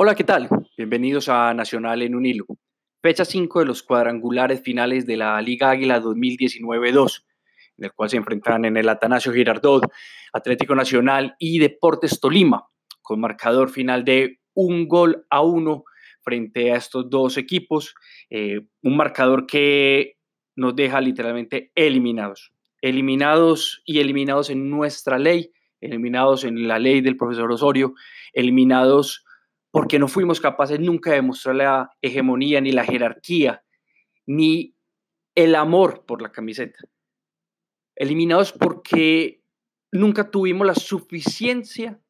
Hola, ¿qué tal? Bienvenidos a Nacional en un hilo. Fecha 5 de los cuadrangulares finales de la Liga Águila 2019-2, en el cual se enfrentan en el Atanasio Girardot, Atlético Nacional y Deportes Tolima, con marcador final de un gol a uno frente a estos dos equipos, eh, un marcador que nos deja literalmente eliminados, eliminados y eliminados en nuestra ley, eliminados en la ley del profesor Osorio, eliminados porque no fuimos capaces nunca de mostrar la hegemonía, ni la jerarquía, ni el amor por la camiseta. Eliminados porque nunca tuvimos la suficiencia,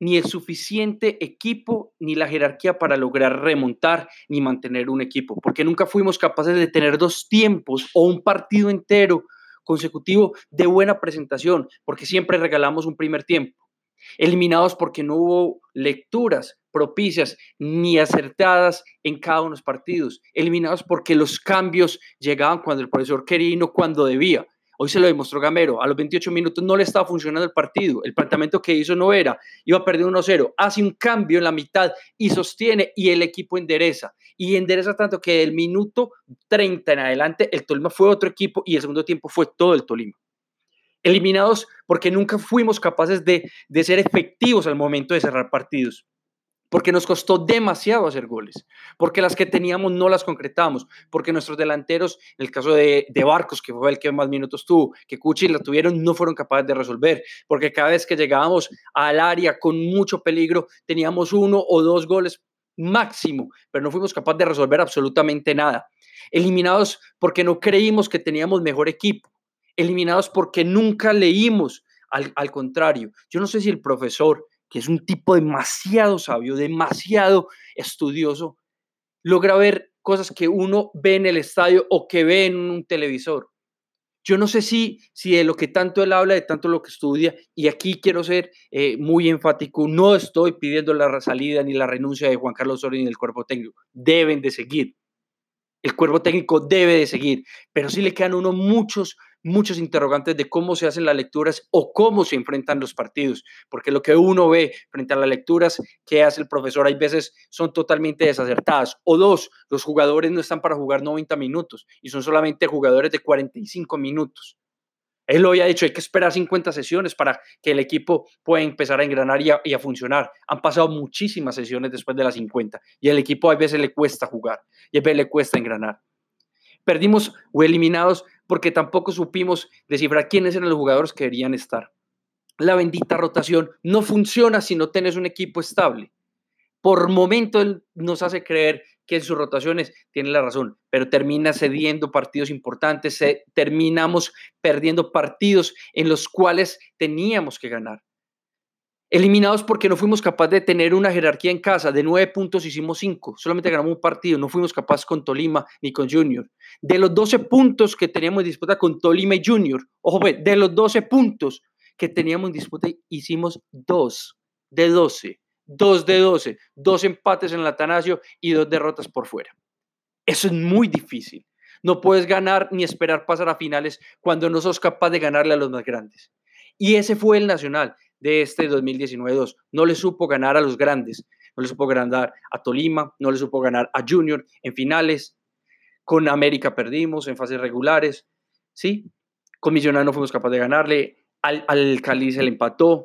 ni el suficiente equipo, ni la jerarquía para lograr remontar, ni mantener un equipo, porque nunca fuimos capaces de tener dos tiempos o un partido entero consecutivo de buena presentación, porque siempre regalamos un primer tiempo eliminados porque no hubo lecturas propicias ni acertadas en cada uno de los partidos, eliminados porque los cambios llegaban cuando el profesor quería y no cuando debía. Hoy se lo demostró Gamero, a los 28 minutos no le estaba funcionando el partido, el planteamiento que hizo no era, iba a perder 1-0, hace un cambio en la mitad y sostiene y el equipo endereza. Y endereza tanto que el minuto 30 en adelante el Tolima fue otro equipo y el segundo tiempo fue todo el Tolima eliminados porque nunca fuimos capaces de, ser efectivos al momento de cerrar partidos porque nos costó demasiado hacer goles, porque las que teníamos no las concretamos, porque nuestros delanteros, en el caso de, Barcos, que fue el que más minutos tuvo, que Cuchi la tuvieron, no fueron capaces de resolver, porque cada vez que llegábamos al área con mucho peligro, teníamos uno o dos goles máximo, pero no fuimos capaces de resolver absolutamente nada. Eliminados porque no creímos que teníamos mejor equipo, eliminados porque nunca leímos. Al, contrario, yo no sé si el profesor, que es un tipo demasiado sabio, demasiado estudioso, logra ver cosas que uno ve en el estadio o que ve en un televisor. Yo no sé si, si de lo que tanto él habla, de tanto lo que estudia, y aquí quiero ser eh, muy enfático, no estoy pidiendo la salida ni la renuncia de Juan Carlos Osorio ni del cuerpo técnico, deben de seguir. El cuerpo técnico debe de seguir, pero sí le quedan uno muchos, muchos interrogantes de cómo se hacen las lecturas o cómo se enfrentan los partidos, porque lo que uno ve frente a las lecturas que hace el profesor hay veces son totalmente desacertadas. O dos, los jugadores no están para jugar 90 minutos y son solamente jugadores de 45 minutos. Él lo había dicho, hay que esperar 50 sesiones para que el equipo pueda empezar a engranar y a, y a, funcionar. Han pasado muchísimas sesiones después de las 50 y el equipo a veces le cuesta jugar y a veces le cuesta engranar. Perdimos o eliminados porque tampoco supimos descifrar quiénes eran los jugadores que deberían estar. La bendita rotación no funciona si no tienes un equipo estable. Por momento nos hace creer que en sus rotaciones tiene la razón, pero termina cediendo partidos importantes, terminamos perdiendo partidos en los cuales teníamos que ganar. Eliminados porque no fuimos capaces de tener una jerarquía en casa. De nueve puntos hicimos cinco. Solamente ganamos un partido. No fuimos capaces con Tolima ni con Junior. De los 12 puntos que teníamos en disputa con Tolima y Junior, ojo, de los 12 puntos que teníamos en disputa, hicimos dos de 12. Dos de 12. Dos empates en el Atanasio y dos derrotas por fuera. Eso es muy difícil. No puedes ganar ni esperar pasar a finales cuando no sos capaz de ganarle a los más grandes. Y ese fue el Nacional de este 2019-2. No le supo ganar a los grandes, no le supo ganar a Tolima, no le supo ganar a Junior en finales. Con América perdimos en fases regulares, ¿sí? Con Millonarios no fuimos capaces de ganarle, al, al Cali se le empató,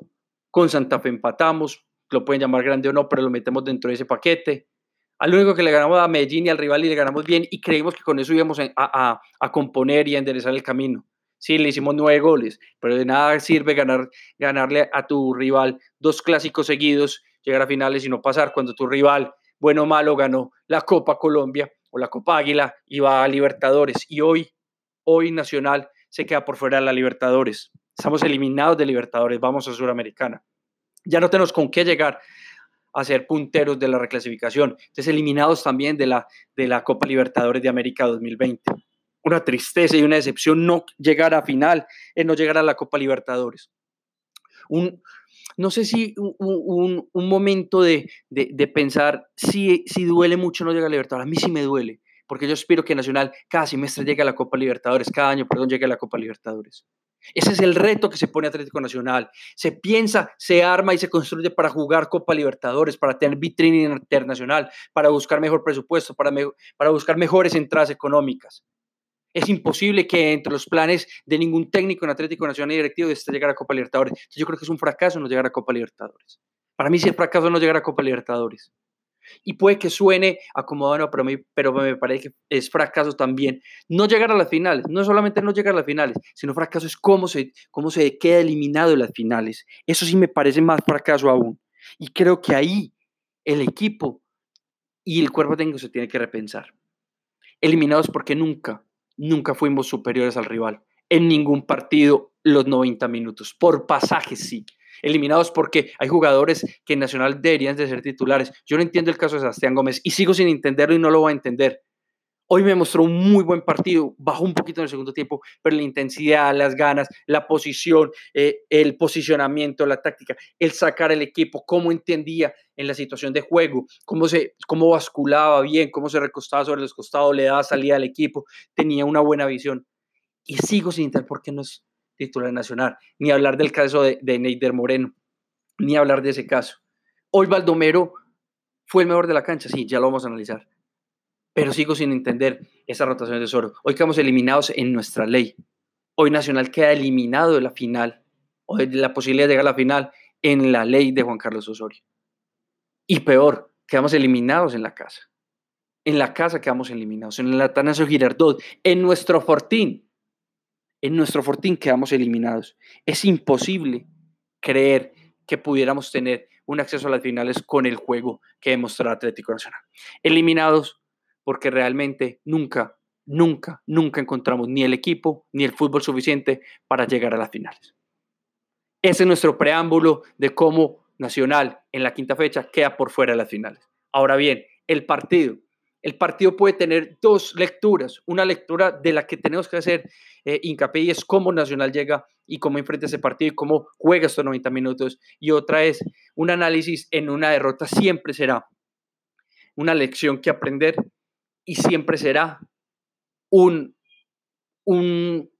con Santa Fe empatamos, lo pueden llamar grande o no, pero lo metemos dentro de ese paquete. Al único que le ganamos a Medellín y al rival y le ganamos bien y creímos que con eso íbamos a, a, a componer y a enderezar el camino. Sí, le hicimos nueve goles, pero de nada sirve ganar, ganarle a tu rival dos clásicos seguidos, llegar a finales y no pasar cuando tu rival, bueno o malo, ganó la Copa Colombia o la Copa Águila y va a Libertadores. Y hoy, hoy Nacional se queda por fuera de la Libertadores. Estamos eliminados de Libertadores, vamos a Suramericana. Ya no tenemos con qué llegar a ser punteros de la reclasificación. Entonces, eliminados también de la, de la Copa Libertadores de América 2020 una tristeza y una decepción no llegar a final, no llegar a la Copa Libertadores. Un, no sé si un, momento de, pensar si, si duele mucho no llegar a Libertadores. A mí sí me duele, porque yo espero que Nacional cada semestre llegue a la Copa Libertadores, cada año, perdón, llegue a la Copa Libertadores. Ese es el reto que se pone Atlético Nacional. Se piensa, se arma y se construye para jugar Copa Libertadores, para tener vitrina internacional, para buscar mejor presupuesto, para, para buscar mejores entradas económicas. Es imposible que entre los planes de ningún técnico en Atlético Nacional y directivo esté llegar a Copa Libertadores. yo creo que es un fracaso no llegar a Copa Libertadores. Para mí sí es fracaso no llegar a Copa Libertadores. Y puede que suene acomodado, pero, pero me parece que es fracaso también. No llegar a las finales, no solamente no llegar a las finales, sino fracaso es cómo se, cómo se queda eliminado de las finales. Eso sí me parece más fracaso aún. Y creo que ahí el equipo y el cuerpo técnico se tiene que repensar. Eliminados porque nunca, nunca fuimos superiores al rival. En ningún partido los 90 minutos. Por pasajes sí eliminados porque hay jugadores que en Nacional deberían de ser titulares. Yo no entiendo el caso de Sebastián Gómez y sigo sin entenderlo y no lo voy a entender. Hoy me mostró un muy buen partido, bajó un poquito en el segundo tiempo, pero la intensidad, las ganas, la posición, eh, el posicionamiento, la táctica, el sacar el equipo, cómo entendía en la situación de juego, cómo, se, cómo basculaba bien, cómo se recostaba sobre los costados, le daba salida al equipo, tenía una buena visión. Y sigo sin entender por qué no es titular nacional, ni hablar del caso de, de Neider Moreno, ni hablar de ese caso. Hoy Baldomero fue el mejor de la cancha, sí, ya lo vamos a analizar. Pero sigo sin entender esa rotación de tesoro. Hoy quedamos eliminados en nuestra ley. Hoy Nacional queda eliminado de la final, o de la posibilidad de llegar a la final, en la ley de Juan Carlos Osorio. Y peor, quedamos eliminados en la casa. En la casa quedamos eliminados, en el Atanasio Girardot, en nuestro Fortín en nuestro Fortín quedamos eliminados. Es imposible creer que pudiéramos tener un acceso a las finales con el juego que demostró Atlético Nacional. Eliminados porque realmente nunca, nunca, nunca encontramos ni el equipo ni el fútbol suficiente para llegar a las finales. Ese es nuestro preámbulo de cómo Nacional en la quinta fecha queda por fuera de las finales. Ahora bien, el partido el partido puede tener dos lecturas. Una lectura de la que tenemos que hacer eh, hincapié y es cómo Nacional llega y cómo enfrenta ese partido y cómo juega estos 90 minutos. Y otra es un análisis en una derrota siempre será una lección que aprender y siempre será un, un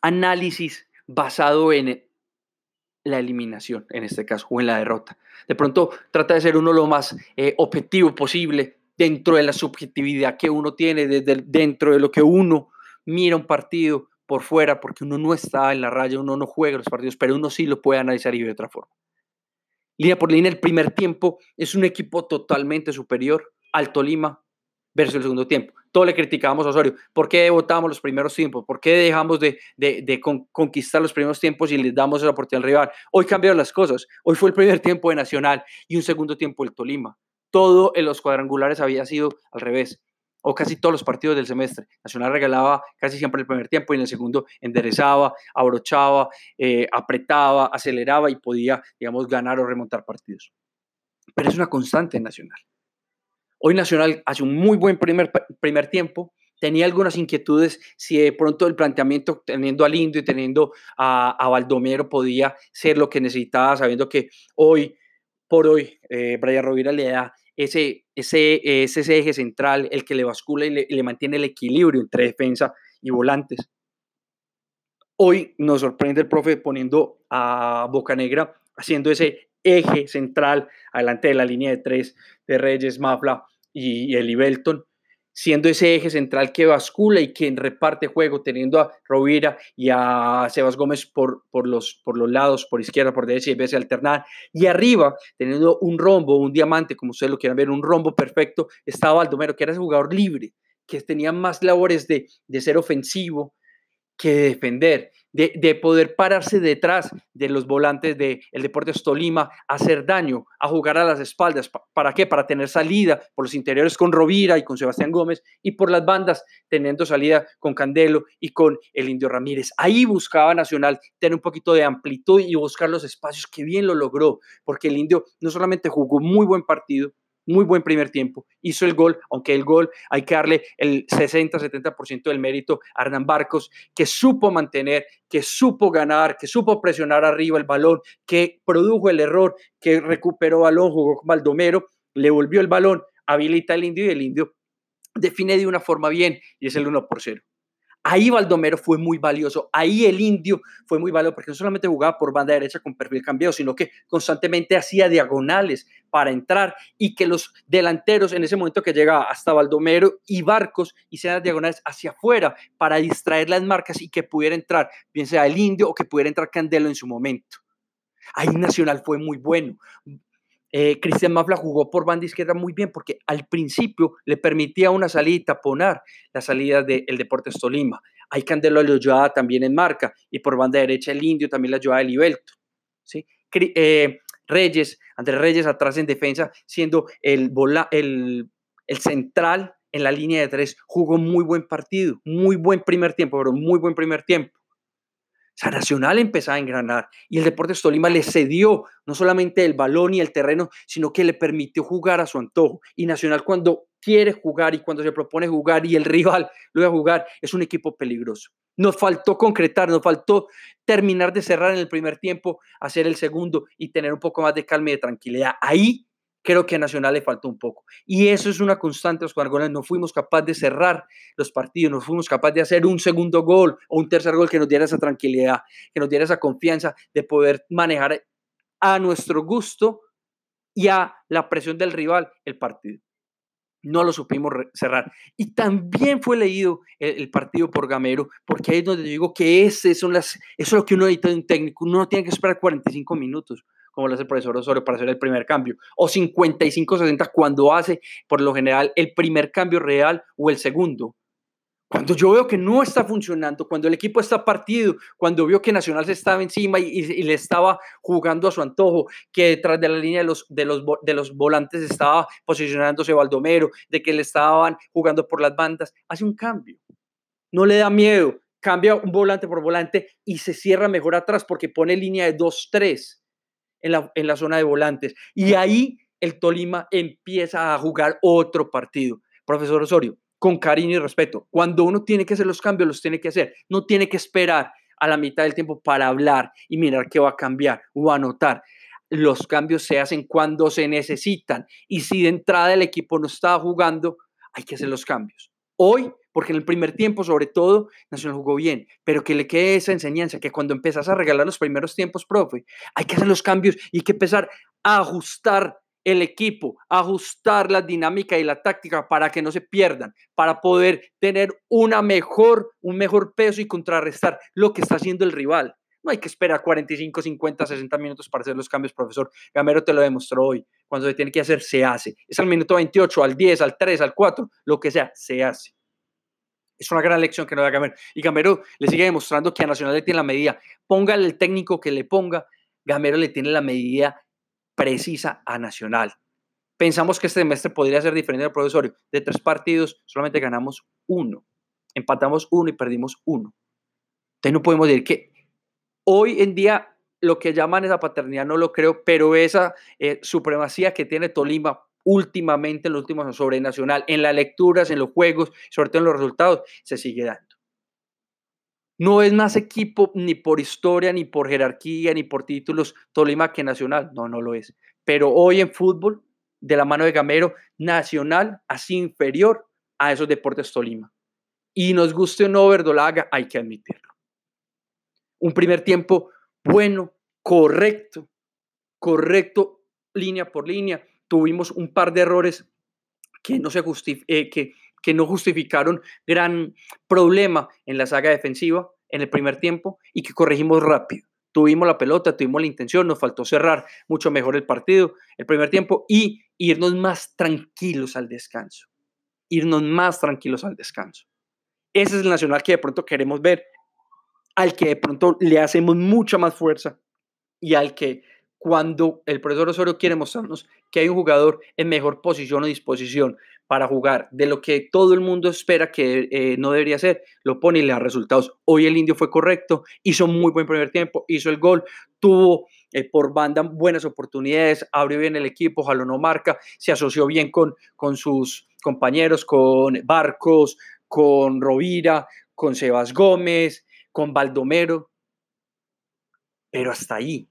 análisis basado en la eliminación, en este caso, o en la derrota. De pronto trata de ser uno lo más eh, objetivo posible dentro de la subjetividad que uno tiene, desde dentro de lo que uno mira un partido por fuera, porque uno no está en la raya, uno no juega los partidos, pero uno sí lo puede analizar y de otra forma. Línea por línea, el primer tiempo es un equipo totalmente superior al Tolima versus el segundo tiempo. Todo le criticábamos a Osorio. ¿Por qué votamos los primeros tiempos? ¿Por qué dejamos de, de, conquistar los primeros tiempos y les damos la oportunidad al rival? Hoy cambiaron las cosas. Hoy fue el primer tiempo de Nacional y un segundo tiempo del Tolima todo en los cuadrangulares había sido al revés, o casi todos los partidos del semestre. Nacional regalaba casi siempre el primer tiempo y en el segundo enderezaba, abrochaba, eh, apretaba, aceleraba y podía, digamos, ganar o remontar partidos. Pero es una constante en Nacional. Hoy Nacional hace un muy buen primer, primer tiempo, tenía algunas inquietudes si de pronto el planteamiento, teniendo a Lindo y teniendo a, a Baldomero, podía ser lo que necesitaba, sabiendo que hoy, por hoy, eh, Brian Rovira le da ese, ese, ese eje central el que le bascula y le, mantiene el equilibrio entre defensa y volantes. Hoy nos sorprende el profe poniendo a Bocanegra haciendo ese eje central adelante de la línea de tres de Reyes, Mafla y, y Belton siendo ese eje central que bascula y quien reparte juego, teniendo a Rovira y a Sebas Gómez por, por, los, por los lados, por izquierda, por derecha y veces alternar. Y arriba, teniendo un rombo, un diamante, como ustedes lo quieran ver, un rombo perfecto, estaba Baldomero, que era ese jugador libre, que tenía más labores de, de ser ofensivo que de defender de, poder pararse detrás de los volantes del el Deportes Tolima, hacer daño, a jugar a las espaldas. ¿Para qué? Para tener salida por los interiores con Rovira y con Sebastián Gómez y por las bandas teniendo salida con Candelo y con el Indio Ramírez. Ahí buscaba Nacional tener un poquito de amplitud y buscar los espacios que bien lo logró, porque el Indio no solamente jugó muy buen partido, muy buen primer tiempo, hizo el gol, aunque el gol hay que darle el 60-70% del mérito a Hernán Barcos, que supo mantener, que supo ganar, que supo presionar arriba el balón, que produjo el error, que recuperó balón, jugó con Baldomero, le volvió el balón, habilita el indio y el indio define de una forma bien y es el 1 por 0. Ahí Baldomero fue muy valioso, ahí el indio fue muy valioso porque no solamente jugaba por banda derecha con perfil cambiado, sino que constantemente hacía diagonales para entrar y que los delanteros en ese momento que llegaba hasta Baldomero y Barcos hicieran diagonales hacia afuera para distraer las marcas y que pudiera entrar, bien sea el indio o que pudiera entrar Candelo en su momento. Ahí Nacional fue muy bueno. Eh, Cristian Mafla jugó por banda izquierda muy bien porque al principio le permitía una salida y taponar la salida del Deportes Tolima. Ahí Candelo ayudaba también en marca y por banda derecha el Indio también le ayudaba el Ibelto. ¿sí? Eh, Reyes, Andrés Reyes atrás en defensa, siendo el, el, el central en la línea de tres, jugó muy buen partido, muy buen primer tiempo, pero muy buen primer tiempo. O Nacional empezaba a engranar y el Deportes Tolima le cedió no solamente el balón y el terreno, sino que le permitió jugar a su antojo. Y Nacional cuando quiere jugar y cuando se propone jugar y el rival lo va a jugar, es un equipo peligroso. Nos faltó concretar, nos faltó terminar de cerrar en el primer tiempo, hacer el segundo y tener un poco más de calma y de tranquilidad. Ahí creo que a Nacional le faltó un poco. Y eso es una constante, Oscar Gómez. No fuimos capaces de cerrar los partidos, no fuimos capaces de hacer un segundo gol o un tercer gol que nos diera esa tranquilidad, que nos diera esa confianza de poder manejar a nuestro gusto y a la presión del rival el partido. No lo supimos cerrar. Y también fue leído el, partido por Gamero, porque ahí es donde digo que ese son las, eso es lo que uno necesita de un técnico. Uno no tiene que esperar 45 minutos como lo hace el profesor Osorio para hacer el primer cambio, o 55-60 cuando hace por lo general el primer cambio real o el segundo. Cuando yo veo que no está funcionando, cuando el equipo está partido, cuando vio que Nacional se estaba encima y, le estaba jugando a su antojo, que detrás de la línea de los, de, los, de los volantes estaba posicionándose Baldomero, de que le estaban jugando por las bandas, hace un cambio. No le da miedo, cambia un volante por volante y se cierra mejor atrás porque pone línea de 2-3 en la, zona de volantes. Y ahí el Tolima empieza a jugar otro partido. Profesor Osorio, con cariño y respeto, cuando uno tiene que hacer los cambios, los tiene que hacer. No tiene que esperar a la mitad del tiempo para hablar y mirar qué va a cambiar o anotar. Los cambios se hacen cuando se necesitan. Y si de entrada el equipo no está jugando, hay que hacer los cambios. Hoy porque en el primer tiempo, sobre todo, Nacional jugó bien, pero que le quede esa enseñanza, que cuando empiezas a regalar los primeros tiempos, profe, hay que hacer los cambios y hay que empezar a ajustar el equipo, ajustar la dinámica y la táctica para que no se pierdan, para poder tener una mejor, un mejor peso y contrarrestar lo que está haciendo el rival. No hay que esperar 45, 50, 60 minutos para hacer los cambios, profesor. Gamero te lo demostró hoy. Cuando se tiene que hacer, se hace. Es al minuto 28, al 10, al 3, al 4, lo que sea, se hace. Es una gran lección que no da Gamero. Y Gamero le sigue demostrando que a Nacional le tiene la medida. Póngale el técnico que le ponga, Gamero le tiene la medida precisa a Nacional. Pensamos que este semestre podría ser diferente al profesorio. De tres partidos, solamente ganamos uno. Empatamos uno y perdimos uno. Entonces no podemos decir que hoy en día lo que llaman esa paternidad no lo creo, pero esa eh, supremacía que tiene Tolima últimamente, en los últimos sobre Nacional, en las lecturas, en los juegos, sobre todo en los resultados, se sigue dando. No es más equipo ni por historia, ni por jerarquía, ni por títulos Tolima que Nacional. No, no lo es. Pero hoy en fútbol, de la mano de Gamero, Nacional así inferior a esos deportes Tolima. Y nos guste o no Verdolaga, hay que admitirlo. Un primer tiempo bueno, correcto, correcto, línea por línea tuvimos un par de errores que no, se eh, que, que no justificaron gran problema en la saga defensiva en el primer tiempo y que corregimos rápido. Tuvimos la pelota, tuvimos la intención, nos faltó cerrar mucho mejor el partido, el primer tiempo y irnos más tranquilos al descanso. Irnos más tranquilos al descanso. Ese es el nacional que de pronto queremos ver, al que de pronto le hacemos mucha más fuerza y al que cuando el profesor Osorio quiere mostrarnos que hay un jugador en mejor posición o disposición para jugar de lo que todo el mundo espera que eh, no debería ser, lo pone y le da resultados. Hoy el indio fue correcto, hizo muy buen primer tiempo, hizo el gol, tuvo eh, por banda buenas oportunidades, abrió bien el equipo, ojalá no marca, se asoció bien con, con sus compañeros, con Barcos, con Rovira, con Sebas Gómez, con Baldomero, pero hasta ahí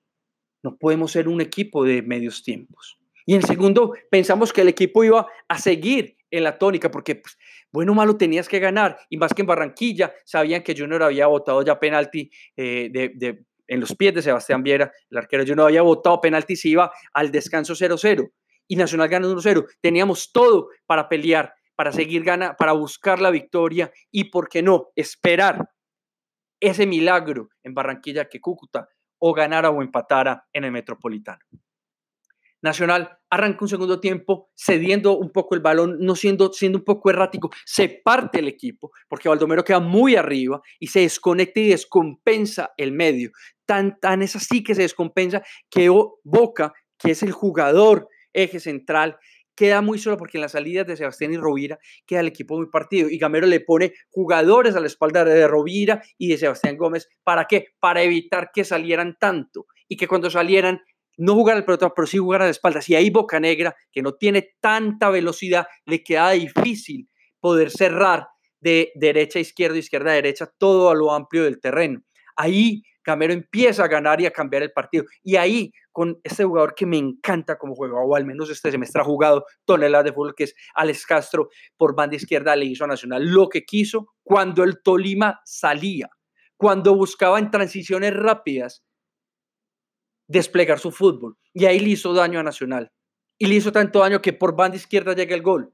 no podemos ser un equipo de medios tiempos. Y en segundo, pensamos que el equipo iba a seguir en la tónica, porque pues, bueno o malo tenías que ganar, y más que en Barranquilla, sabían que Junior había votado ya penalti eh, de, en los pies de Sebastián Viera, el arquero Junior había votado penalti, se iba al descanso 0-0, y Nacional ganó 1-0. Teníamos todo para pelear, para seguir ganando, para buscar la victoria, y por qué no, esperar ese milagro en Barranquilla que Cúcuta o ganara o empatara en el Metropolitano. Nacional arranca un segundo tiempo cediendo un poco el balón, no siendo, siendo un poco errático, se parte el equipo porque Baldomero queda muy arriba y se desconecta y descompensa el medio. Tan, tan es así que se descompensa que Boca, que es el jugador eje central, queda muy solo porque en las salidas de Sebastián y Rovira queda el equipo muy partido y Gamero le pone jugadores a la espalda de Rovira y de Sebastián Gómez. ¿Para qué? Para evitar que salieran tanto y que cuando salieran no jugar al pelotón, pero sí jugar a la espalda. Si hay Boca Negra, que no tiene tanta velocidad, le queda difícil poder cerrar de derecha a izquierda, izquierda a derecha, todo a lo amplio del terreno. Ahí Camero empieza a ganar y a cambiar el partido. Y ahí, con este jugador que me encanta como juega, o al menos este semestre ha jugado toneladas de fútbol, que es Alex Castro, por banda izquierda le hizo a Nacional lo que quiso cuando el Tolima salía, cuando buscaba en transiciones rápidas desplegar su fútbol. Y ahí le hizo daño a Nacional. Y le hizo tanto daño que por banda izquierda llega el gol.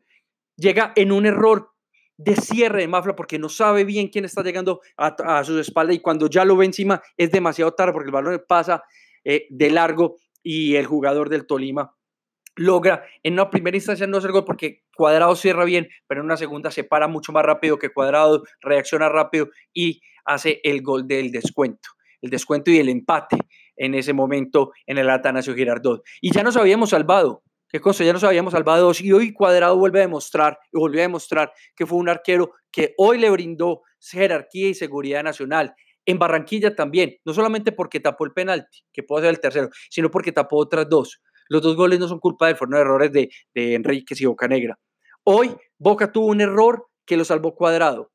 Llega en un error de cierre de Mafla porque no sabe bien quién está llegando a, su espalda y cuando ya lo ve encima es demasiado tarde porque el balón pasa eh, de largo y el jugador del Tolima logra en una primera instancia no hacer gol porque Cuadrado cierra bien, pero en una segunda se para mucho más rápido que Cuadrado, reacciona rápido y hace el gol del descuento, el descuento y el empate en ese momento en el Atanasio Girardot. Y ya nos habíamos salvado, qué cosa, ya nos habíamos salvado y hoy Cuadrado vuelve a demostrar, y volvió a demostrar que fue un arquero que hoy le brindó jerarquía y seguridad nacional. En Barranquilla también, no solamente porque tapó el penalti, que puede ser el tercero, sino porque tapó otras dos. Los dos goles no son culpa de él, fueron errores de, de y Boca Negra. Hoy Boca tuvo un error que lo salvó Cuadrado.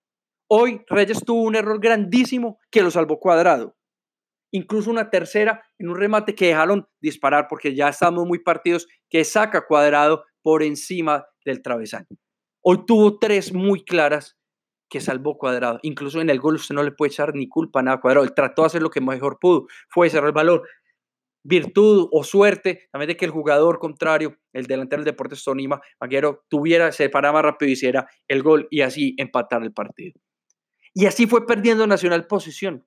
Hoy Reyes tuvo un error grandísimo que lo salvó Cuadrado incluso una tercera en un remate que dejaron disparar porque ya estamos muy partidos que saca cuadrado por encima del travesaño. Hoy tuvo tres muy claras que salvó cuadrado. Incluso en el gol usted no le puede echar ni culpa a nada cuadrado. Él trató de hacer lo que mejor pudo, fue cerrar el balón. Virtud o suerte también de que el jugador contrario, el delantero del Deportes Tonima, Maguero, tuviera, se paraba rápido y hiciera el gol y así empatar el partido. Y así fue perdiendo Nacional posición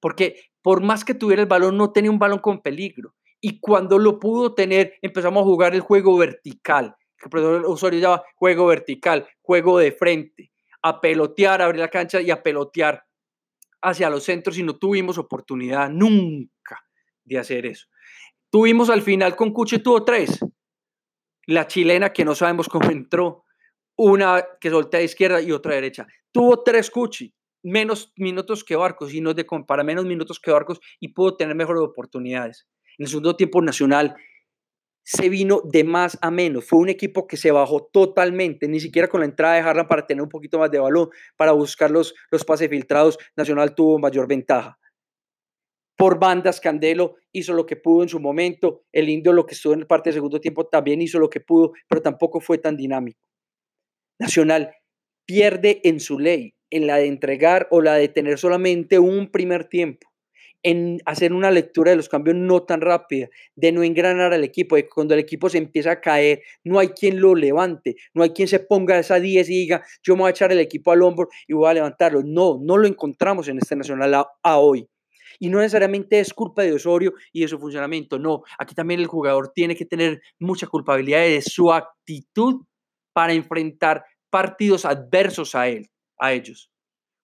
porque por más que tuviera el balón, no tenía un balón con peligro. Y cuando lo pudo tener, empezamos a jugar el juego vertical, que el profesor Osorio llama juego vertical, juego de frente, a pelotear, abrir la cancha y a pelotear hacia los centros y no tuvimos oportunidad nunca de hacer eso. Tuvimos al final con Cuche, tuvo tres. La chilena que no sabemos cómo entró, una que solté a izquierda y otra derecha. Tuvo tres Cuchi menos minutos que Barcos y no de para menos minutos que Barcos y pudo tener mejores oportunidades. En el segundo tiempo Nacional se vino de más a menos. Fue un equipo que se bajó totalmente, ni siquiera con la entrada de Harlan para tener un poquito más de balón, para buscar los, los pases filtrados. Nacional tuvo mayor ventaja. Por bandas, Candelo hizo lo que pudo en su momento. El Indio, lo que estuvo en parte del segundo tiempo, también hizo lo que pudo, pero tampoco fue tan dinámico. Nacional pierde en su ley en la de entregar o la de tener solamente un primer tiempo, en hacer una lectura de los cambios no tan rápida, de no engranar al equipo, de cuando el equipo se empieza a caer, no hay quien lo levante, no hay quien se ponga esa 10 y diga, yo me voy a echar el equipo al hombro y voy a levantarlo. No, no lo encontramos en este Nacional a, hoy. Y no necesariamente es culpa de Osorio y de su funcionamiento, no, aquí también el jugador tiene que tener mucha culpabilidad de su actitud para enfrentar partidos adversos a él a ellos.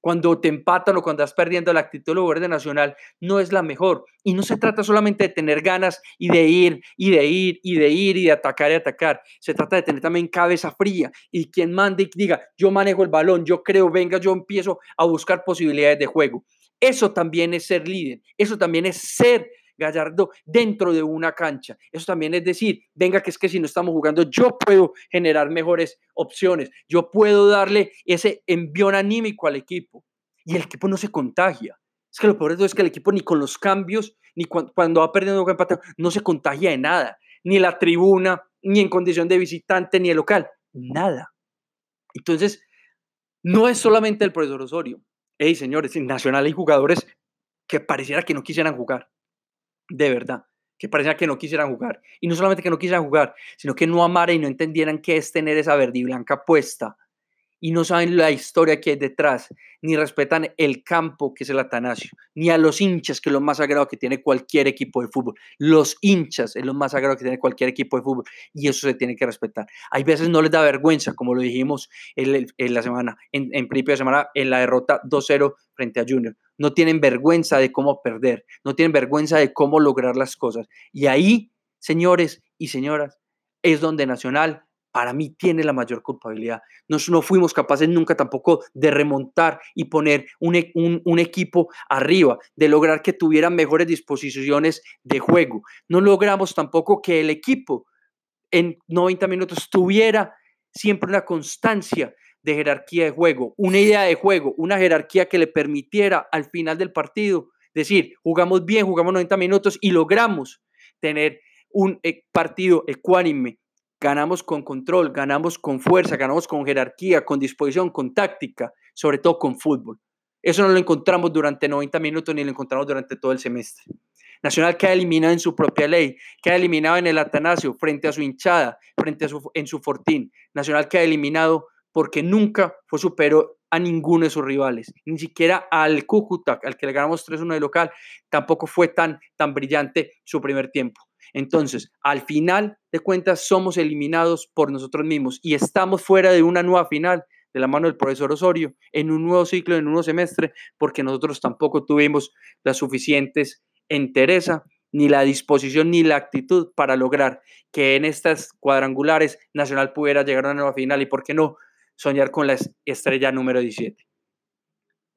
Cuando te empatan o cuando estás perdiendo la actitud del verde nacional, no es la mejor. Y no se trata solamente de tener ganas y de ir y de ir y de ir y de atacar y atacar. Se trata de tener también cabeza fría y quien mande y diga, yo manejo el balón, yo creo, venga, yo empiezo a buscar posibilidades de juego. Eso también es ser líder, eso también es ser Gallardo dentro de una cancha. Eso también es decir, venga, que es que si no estamos jugando, yo puedo generar mejores opciones, yo puedo darle ese envión anímico al equipo y el equipo no se contagia. Es que lo peor es que el equipo ni con los cambios, ni cuando, va perdiendo empate, no se contagia de nada, ni la tribuna, ni en condición de visitante, ni el local, nada. Entonces, no es solamente el profesor Osorio. Hey, señores, Nacional hay jugadores que pareciera que no quisieran jugar. De verdad. Que pareciera que no quisieran jugar. Y no solamente que no quisieran jugar, sino que no amaran y no entendieran qué es tener esa verde y blanca puesta y no saben la historia que hay detrás, ni respetan el campo que es el Atanasio, ni a los hinchas, que es lo más sagrado que tiene cualquier equipo de fútbol. Los hinchas es lo más sagrado que tiene cualquier equipo de fútbol y eso se tiene que respetar. Hay veces no les da vergüenza, como lo dijimos en, la semana, en, principio de semana, en la derrota 2-0 frente a Junior. No tienen vergüenza de cómo perder, no tienen vergüenza de cómo lograr las cosas. Y ahí, señores y señoras, es donde Nacional para mí tiene la mayor culpabilidad. Nos, no fuimos capaces nunca tampoco de remontar y poner un, e, un, equipo arriba, de lograr que tuvieran mejores disposiciones de juego. No logramos tampoco que el equipo en 90 minutos tuviera siempre una constancia de jerarquía de juego, una idea de juego, una jerarquía que le permitiera al final del partido decir, jugamos bien, jugamos 90 minutos y logramos tener un eh, partido ecuánime, ganamos con control, ganamos con fuerza, ganamos con jerarquía, con disposición, con táctica, sobre todo con fútbol. Eso no lo encontramos durante 90 minutos ni lo encontramos durante todo el semestre. Nacional queda eliminado en su propia ley, queda eliminado en el Atanasio frente a su hinchada, frente a su, en su fortín. Nacional queda eliminado porque nunca fue superior a ninguno de sus rivales, ni siquiera al Cúcuta, al que le ganamos 3-1 de local, tampoco fue tan, tan brillante su primer tiempo. Entonces, al final de cuentas, somos eliminados por nosotros mismos y estamos fuera de una nueva final de la mano del profesor Osorio en un nuevo ciclo, en un nuevo semestre, porque nosotros tampoco tuvimos las suficientes entereza, ni la disposición, ni la actitud para lograr que en estas cuadrangulares Nacional pudiera llegar a una nueva final y, ¿por qué no?, soñar con la estrella número 17.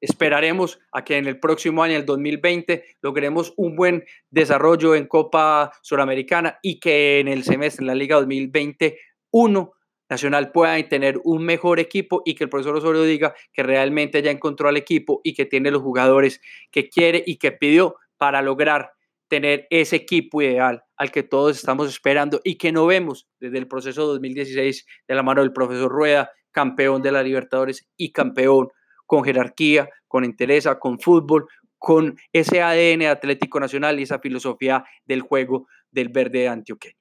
Esperaremos a que en el próximo año, el 2020, logremos un buen desarrollo en Copa Suramericana y que en el semestre, en la Liga 2021, Nacional pueda tener un mejor equipo y que el profesor Osorio diga que realmente ya encontró al equipo y que tiene los jugadores que quiere y que pidió para lograr tener ese equipo ideal al que todos estamos esperando y que no vemos desde el proceso 2016 de la mano del profesor Rueda, campeón de la Libertadores y campeón con jerarquía, con interés, con fútbol, con ese ADN Atlético Nacional y esa filosofía del juego del verde antioqueño.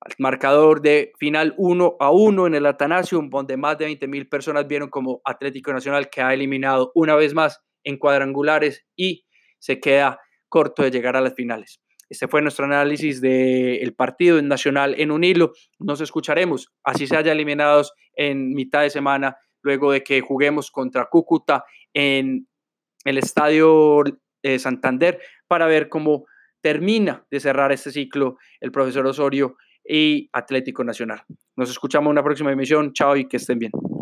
Al marcador de final 1 a 1 en el Atanasio, donde más de 20 mil personas vieron como Atlético Nacional que ha eliminado una vez más en cuadrangulares y se queda corto de llegar a las finales. Este fue nuestro análisis del partido Nacional en un hilo. Nos escucharemos, así se haya eliminados en mitad de semana luego de que juguemos contra Cúcuta en el Estadio eh, Santander para ver cómo termina de cerrar este ciclo el profesor Osorio y Atlético Nacional. Nos escuchamos en una próxima emisión. Chao y que estén bien.